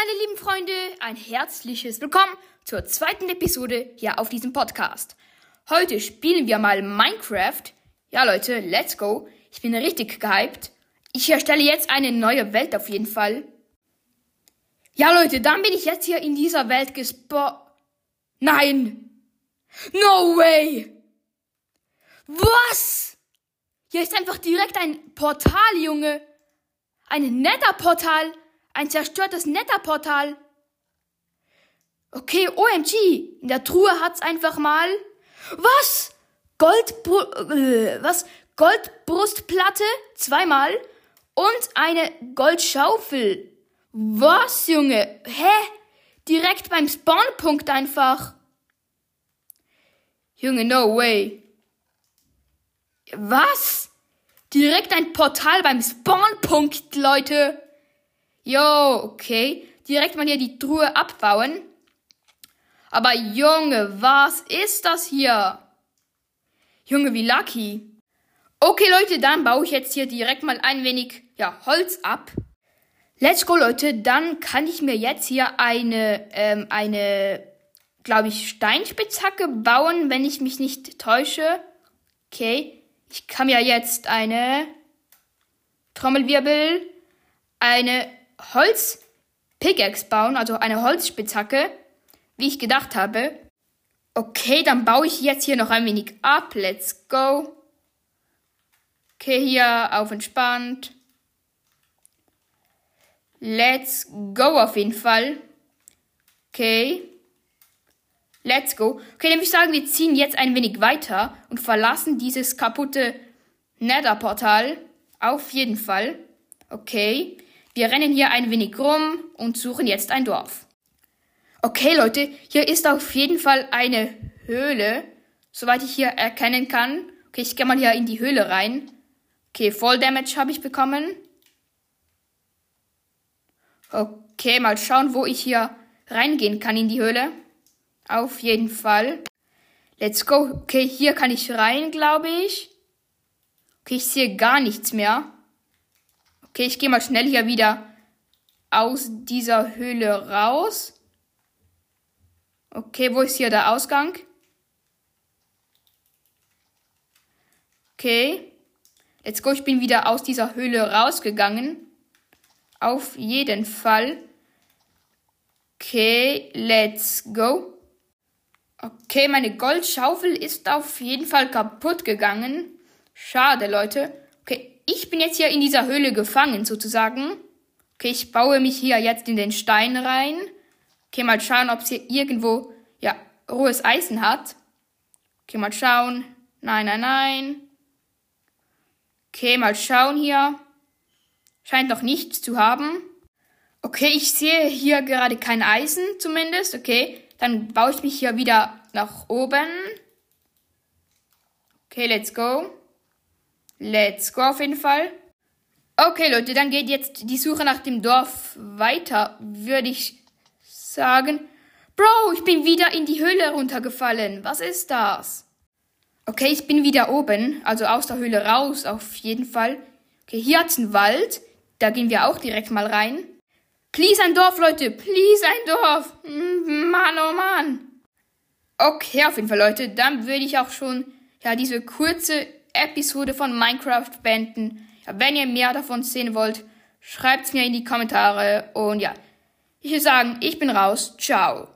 meine lieben Freunde, ein herzliches Willkommen zur zweiten Episode hier auf diesem Podcast. Heute spielen wir mal Minecraft. Ja, Leute, let's go. Ich bin richtig gehypt. Ich erstelle jetzt eine neue Welt auf jeden Fall. Ja, Leute, dann bin ich jetzt hier in dieser Welt gespo... Nein! No way! Was? Hier ist einfach direkt ein Portal, Junge. Ein netter Portal. Ein zerstörtes Netterportal. Okay, OMG. In der Truhe hat's einfach mal. Was? Goldbru äh, was? Goldbrustplatte zweimal und eine Goldschaufel. Was, Junge? Hä? Direkt beim Spawnpunkt einfach. Junge, no way. Was? Direkt ein Portal beim Spawnpunkt, Leute. Jo, okay. Direkt mal hier die Truhe abbauen. Aber Junge, was ist das hier? Junge, wie lucky. Okay, Leute, dann baue ich jetzt hier direkt mal ein wenig ja, Holz ab. Let's go, Leute. Dann kann ich mir jetzt hier eine, ähm, eine, glaube ich, Steinspitzhacke bauen, wenn ich mich nicht täusche. Okay. Ich kann mir jetzt eine Trommelwirbel, eine Holz-Pickaxe bauen, also eine Holzspitzhacke, wie ich gedacht habe. Okay, dann baue ich jetzt hier noch ein wenig ab. Let's go. Okay, hier auf entspannt. Let's go auf jeden Fall. Okay. Let's go. Okay, dann würde ich sagen, wir ziehen jetzt ein wenig weiter und verlassen dieses kaputte Nether-Portal. Auf jeden Fall. Okay. Wir rennen hier ein wenig rum und suchen jetzt ein Dorf. Okay, Leute, hier ist auf jeden Fall eine Höhle, soweit ich hier erkennen kann. Okay, ich gehe mal hier in die Höhle rein. Okay, Voll Damage habe ich bekommen. Okay, mal schauen, wo ich hier reingehen kann in die Höhle. Auf jeden Fall. Let's go. Okay, hier kann ich rein, glaube ich. Okay, ich sehe gar nichts mehr. Okay, ich gehe mal schnell hier wieder aus dieser Höhle raus. Okay, wo ist hier der Ausgang? Okay. Let's go, ich bin wieder aus dieser Höhle rausgegangen. Auf jeden Fall. Okay, let's go. Okay, meine Goldschaufel ist auf jeden Fall kaputt gegangen. Schade, Leute. Ich bin jetzt hier in dieser Höhle gefangen, sozusagen. Okay, ich baue mich hier jetzt in den Stein rein. Okay, mal schauen, ob sie irgendwo, ja, rohes Eisen hat. Okay, mal schauen. Nein, nein, nein. Okay, mal schauen hier. Scheint noch nichts zu haben. Okay, ich sehe hier gerade kein Eisen zumindest. Okay, dann baue ich mich hier wieder nach oben. Okay, let's go. Let's go auf jeden Fall. Okay, Leute, dann geht jetzt die Suche nach dem Dorf weiter, würde ich sagen. Bro, ich bin wieder in die Höhle runtergefallen. Was ist das? Okay, ich bin wieder oben, also aus der Höhle raus, auf jeden Fall. Okay, hier hat's einen Wald. Da gehen wir auch direkt mal rein. Please ein Dorf, Leute. Please ein Dorf. Mm, Mann, oh Mann. Okay, auf jeden Fall, Leute. Dann würde ich auch schon, ja, diese kurze Episode von Minecraft beenden. Wenn ihr mehr davon sehen wollt, schreibt's mir in die Kommentare. Und ja, ich würde sagen, ich bin raus. Ciao.